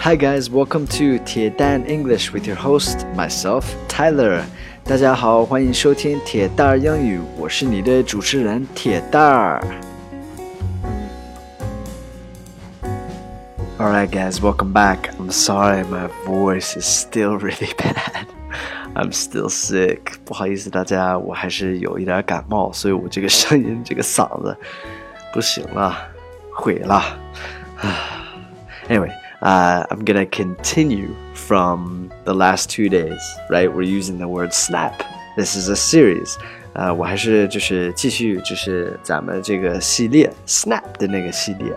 Hi guys, welcome to 铁蛋 English with your host myself Tyler. 大家好，欢迎收听铁蛋儿英语，我是你的主持人铁蛋儿。Alright guys, welcome back. I'm sorry my voice is still really bad. I'm still sick. 不好意思大家，我还是有一点感冒，所以我这个声音这个嗓子不行了，毁了。anyway. uh, I'm gonna continue from the last two days, right? We're using the word snap. This is a series. 呃，我还是就是继续就是咱们这个系列 snap 的那个系列。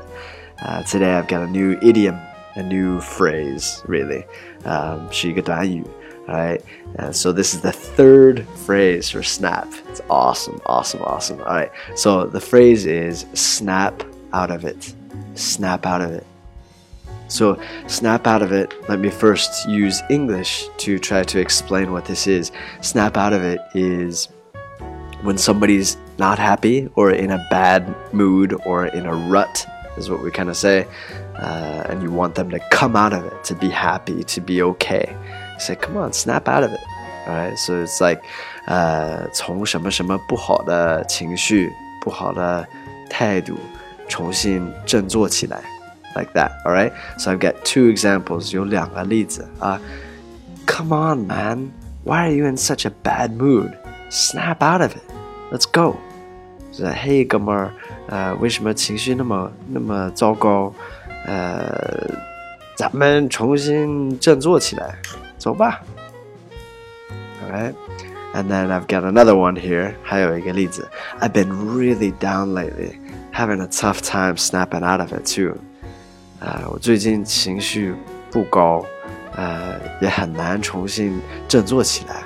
uh, today I've got a new idiom, a new phrase, really. Um, 是一个短语。Alright, uh, so this is the third phrase for snap. It's awesome, awesome, awesome. Alright, so the phrase is snap out of it. Snap out of it. So, snap out of it. Let me first use English to try to explain what this is. Snap out of it is when somebody's not happy or in a bad mood or in a rut, is what we kind of say. Uh, and you want them to come out of it, to be happy, to be okay. You say, come on, snap out of it. All right, so it's like, uh, 从什么什么不好的情绪、不好的态度重新振作起来。 like that. All right. So I've got two examples. 有两个例子啊。Come on, man. Why are you in such a bad mood? Snap out of it. Let's go. 是嘿，哥们儿，呃，为什么情绪那么那么糟糕？呃，咱们重新振作起来，走吧。All right. And then I've got another one here. 还有一个例子。I've been really down lately, having a tough time snapping out of it too. 呃，我最近情绪不高，呃，也很难重新振作起来。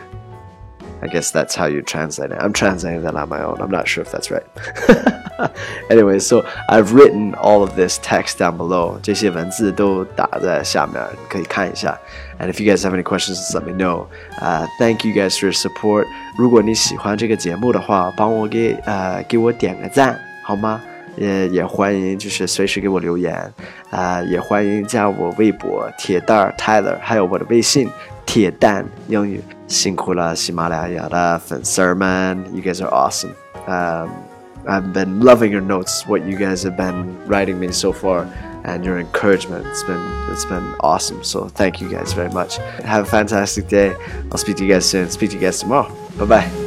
I guess that's how you translate it. I'm translating that on my own. I'm not sure if that's right. anyway, so I've written all of this text down below. 这些文字都打在下面，可以看一下。And if you guys have any questions, let me know. Uh, thank you guys for your support. 如果你喜欢这个节目的话，帮我给呃给我点个赞，好吗？ 也也欢迎，就是随时给我留言，啊、呃，也欢迎加我微博铁蛋儿 Tyler，还有我的微信铁蛋英语。辛苦了，喜马拉雅的粉丝们，You guys are awesome. Um, I've been loving your notes, what you guys have been writing me so far, and your encouragement. It's been it's been awesome. So thank you guys very much. Have a fantastic day. I'll speak to you guys soon. Speak to you guys tomorrow. Bye bye.